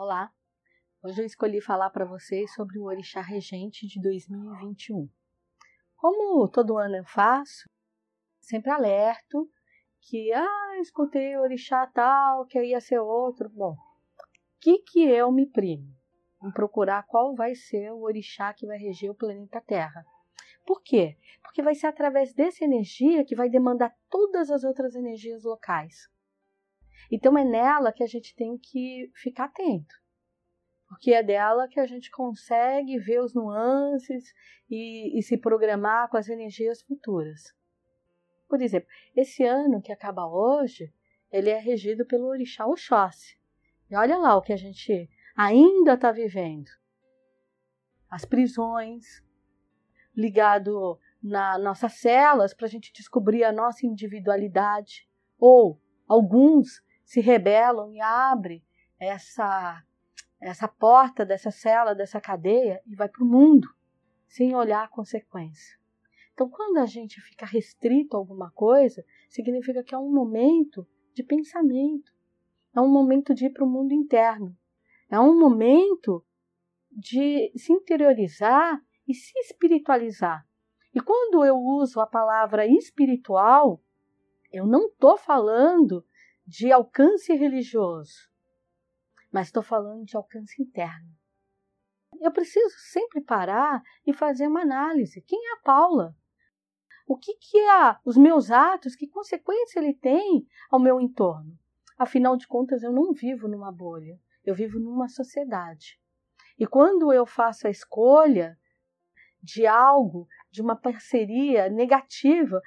Olá! Hoje eu escolhi falar para vocês sobre o Orixá Regente de 2021. Como todo ano eu faço, sempre alerto que, ah, escutei o Orixá tal, que ia ser outro. Bom, o que, que eu me primo? Em procurar qual vai ser o Orixá que vai reger o planeta Terra. Por quê? Porque vai ser através dessa energia que vai demandar todas as outras energias locais. Então é nela que a gente tem que ficar atento, porque é dela que a gente consegue ver os nuances e, e se programar com as energias futuras. Por exemplo, esse ano que acaba hoje, ele é regido pelo orixá Oxóssi. E olha lá o que a gente ainda está vivendo. As prisões, ligado nas nossas celas para a gente descobrir a nossa individualidade, ou alguns se rebelam e abrem essa, essa porta dessa cela, dessa cadeia e vai para o mundo, sem olhar a consequência. Então, quando a gente fica restrito a alguma coisa, significa que é um momento de pensamento, é um momento de ir para o mundo interno, é um momento de se interiorizar e se espiritualizar. E quando eu uso a palavra espiritual, eu não estou falando de alcance religioso, mas estou falando de alcance interno. Eu preciso sempre parar e fazer uma análise. Quem é a Paula? O que, que é os meus atos? Que consequência ele tem ao meu entorno? Afinal de contas, eu não vivo numa bolha, eu vivo numa sociedade. E quando eu faço a escolha de algo, de uma parceria negativa,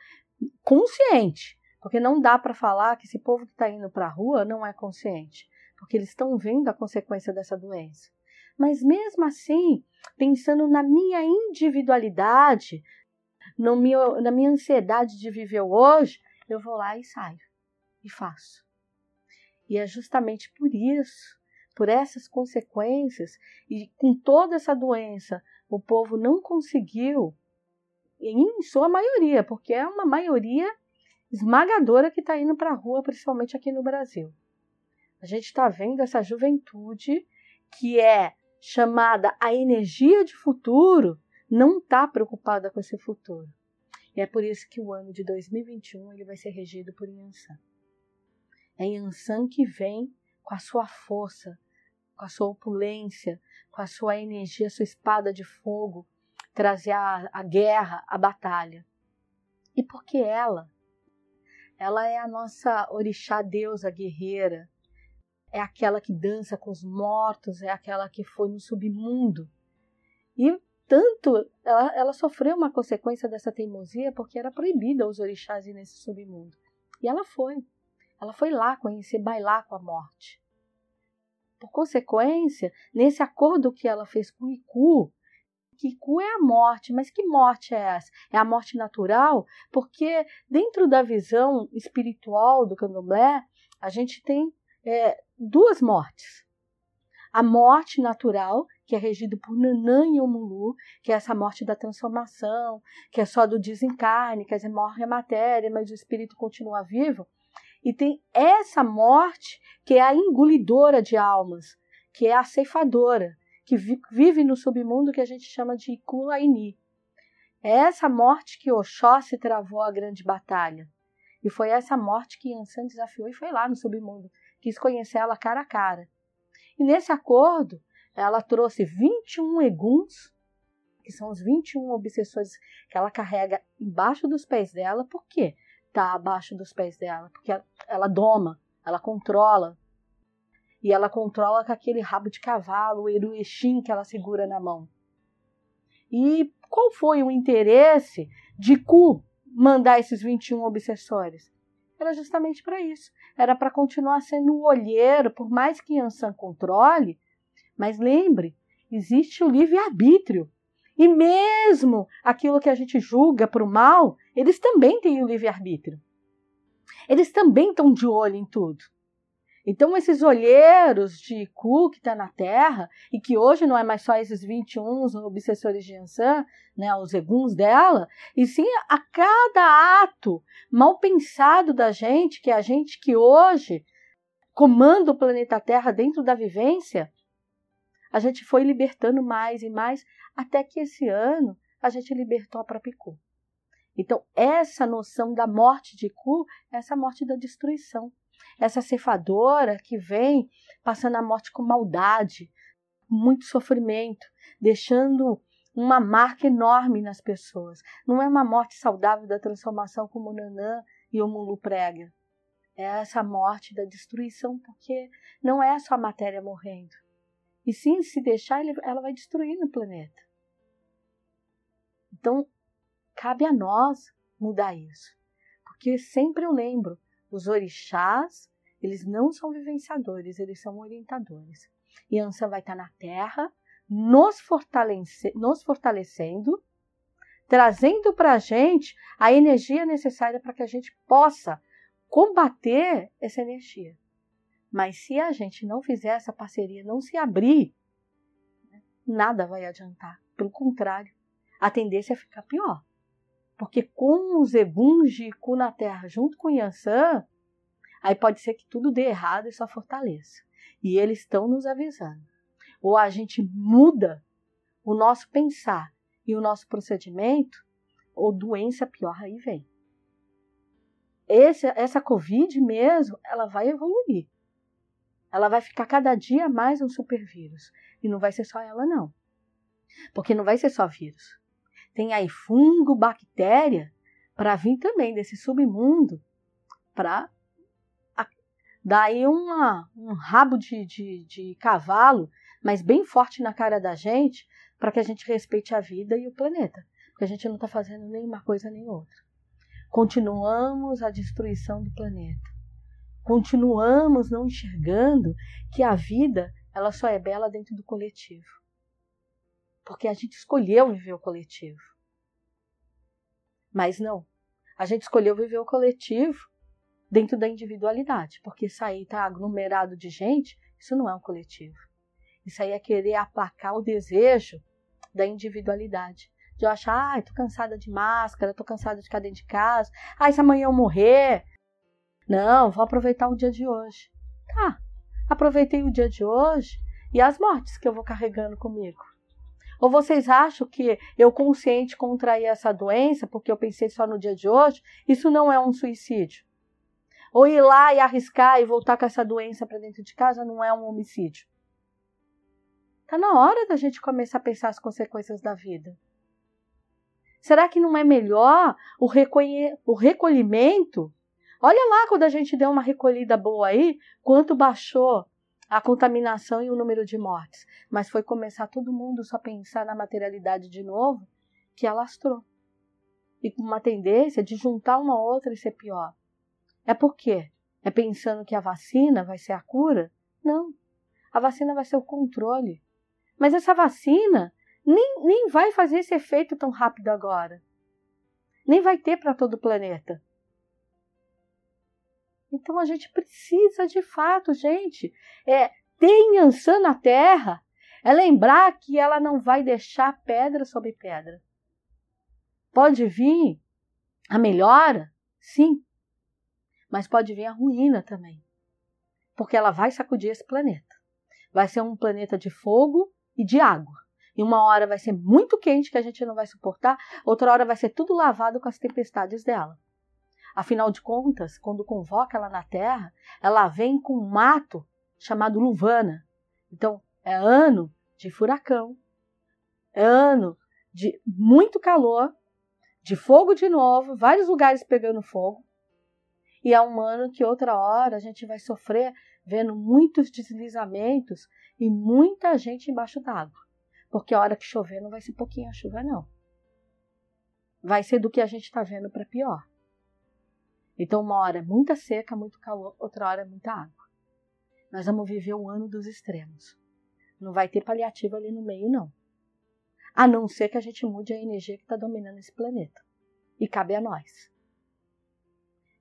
consciente, porque não dá para falar que esse povo que está indo para a rua não é consciente, porque eles estão vendo a consequência dessa doença. Mas mesmo assim, pensando na minha individualidade, no meu, na minha ansiedade de viver hoje, eu vou lá e saio e faço. E é justamente por isso, por essas consequências, e com toda essa doença, o povo não conseguiu, em sua maioria, porque é uma maioria esmagadora que está indo para a rua, principalmente aqui no Brasil. A gente está vendo essa juventude que é chamada a energia de futuro, não está preocupada com esse futuro. E é por isso que o ano de 2021 ele vai ser regido por Yansan. É Yansan que vem com a sua força, com a sua opulência, com a sua energia, a sua espada de fogo, trazer a, a guerra, a batalha. E porque ela ela é a nossa orixá deusa guerreira, é aquela que dança com os mortos, é aquela que foi no submundo. E tanto ela, ela sofreu uma consequência dessa teimosia porque era proibida os orixás ir nesse submundo. E ela foi. Ela foi lá conhecer, bailar com a morte. Por consequência, nesse acordo que ela fez com Iku, Kiku é a morte, mas que morte é essa? É a morte natural? Porque dentro da visão espiritual do candomblé, a gente tem é, duas mortes. A morte natural, que é regido por Nanã e Omulu, que é essa morte da transformação, que é só do desencarne, quer dizer, morre a matéria, mas o espírito continua vivo. E tem essa morte que é a engolidora de almas, que é a ceifadora, que vive no submundo que a gente chama de Kulaini. É essa morte que Oxóssi travou a grande batalha. E foi essa morte que Yansan desafiou e foi lá no submundo. Quis conhecer ela cara a cara. E nesse acordo, ela trouxe 21 eguns, que são os 21 obsessores que ela carrega embaixo dos pés dela. Por quê? Tá abaixo dos pés dela, porque ela, ela doma, ela controla, e ela controla com aquele rabo de cavalo, o eruexim que ela segura na mão. E qual foi o interesse de Ku mandar esses 21 obsessores? Era justamente para isso. Era para continuar sendo o olheiro, por mais que Yansan controle. Mas lembre, existe o livre-arbítrio. E mesmo aquilo que a gente julga para o mal, eles também têm o livre-arbítrio. Eles também estão de olho em tudo. Então, esses olheiros de Ku que está na Terra, e que hoje não é mais só esses 21 obsessores de Yansan, né, os eguns dela, e sim a cada ato mal pensado da gente, que é a gente que hoje comanda o planeta Terra dentro da vivência, a gente foi libertando mais e mais, até que esse ano a gente libertou a própria Cu. Então, essa noção da morte de Cu é essa morte da destruição. Essa cefadora que vem passando a morte com maldade, muito sofrimento, deixando uma marca enorme nas pessoas. Não é uma morte saudável da transformação como o Nanã e o Mulu prega. É essa morte da destruição, porque não é só a matéria morrendo. E sim, se deixar, ela vai destruir o planeta. Então, cabe a nós mudar isso. Porque sempre eu lembro, os orixás, eles não são vivenciadores, eles são orientadores. E a Ansa vai estar na Terra, nos, fortalece, nos fortalecendo, trazendo para a gente a energia necessária para que a gente possa combater essa energia. Mas se a gente não fizer essa parceria, não se abrir, nada vai adiantar. Pelo contrário, a tendência é ficar pior. Porque com os Ebuns de Ku na Terra junto com Yansan, aí pode ser que tudo dê errado e só fortaleça. E eles estão nos avisando. Ou a gente muda o nosso pensar e o nosso procedimento, ou doença pior aí vem. Esse, essa Covid mesmo, ela vai evoluir. Ela vai ficar cada dia mais um supervírus. E não vai ser só ela, não. Porque não vai ser só vírus. Tem aí fungo, bactéria, para vir também desse submundo, para dar aí uma, um rabo de, de, de cavalo, mas bem forte na cara da gente, para que a gente respeite a vida e o planeta. Porque a gente não está fazendo nenhuma coisa nem outra. Continuamos a destruição do planeta. Continuamos não enxergando que a vida ela só é bela dentro do coletivo. Porque a gente escolheu viver o coletivo. Mas não. A gente escolheu viver o coletivo dentro da individualidade. Porque sair tá aglomerado de gente, isso não é um coletivo. Isso aí é querer aplacar o desejo da individualidade. De eu achar, ai, tô cansada de máscara, tô cansada de ficar dentro de casa, ai, se amanhã eu morrer. Não, vou aproveitar o dia de hoje. Tá, aproveitei o dia de hoje e as mortes que eu vou carregando comigo. Ou vocês acham que eu consciente contrair essa doença porque eu pensei só no dia de hoje, isso não é um suicídio? Ou ir lá e arriscar e voltar com essa doença para dentro de casa não é um homicídio? Está na hora da gente começar a pensar as consequências da vida. Será que não é melhor o, o recolhimento? Olha lá quando a gente deu uma recolhida boa aí, quanto baixou a contaminação e o número de mortes. Mas foi começar todo mundo só pensar na materialidade de novo, que alastrou. E com uma tendência de juntar uma outra e ser pior. É por quê? É pensando que a vacina vai ser a cura? Não. A vacina vai ser o controle. Mas essa vacina nem, nem vai fazer esse efeito tão rápido agora. Nem vai ter para todo o planeta. Então a gente precisa de fato, gente, é ter Yansan na terra, é lembrar que ela não vai deixar pedra sobre pedra. Pode vir a melhora, sim, mas pode vir a ruína também, porque ela vai sacudir esse planeta. Vai ser um planeta de fogo e de água. E uma hora vai ser muito quente que a gente não vai suportar, outra hora vai ser tudo lavado com as tempestades dela. Afinal de contas, quando convoca ela na Terra, ela vem com um mato chamado Luvana. Então, é ano de furacão, é ano de muito calor, de fogo de novo, vários lugares pegando fogo. E é um ano que outra hora a gente vai sofrer vendo muitos deslizamentos e muita gente embaixo d'água. Porque a hora que chover não vai ser pouquinho a chuva, não. Vai ser do que a gente está vendo para pior. Então, uma hora é muita seca, muito calor, outra hora é muita água. Nós vamos viver o ano dos extremos. Não vai ter paliativo ali no meio, não. A não ser que a gente mude a energia que está dominando esse planeta. E cabe a nós.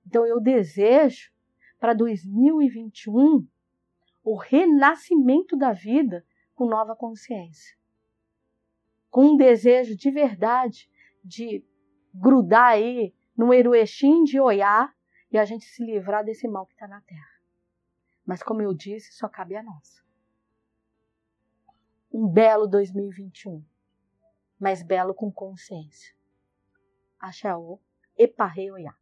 Então, eu desejo para 2021 o renascimento da vida com nova consciência. Com um desejo de verdade de grudar aí no Eruexim de Oiá e a gente se livrar desse mal que está na terra. Mas como eu disse, só cabe a nós. um belo 2021, mas belo com consciência. Axéu, Eparreoiá.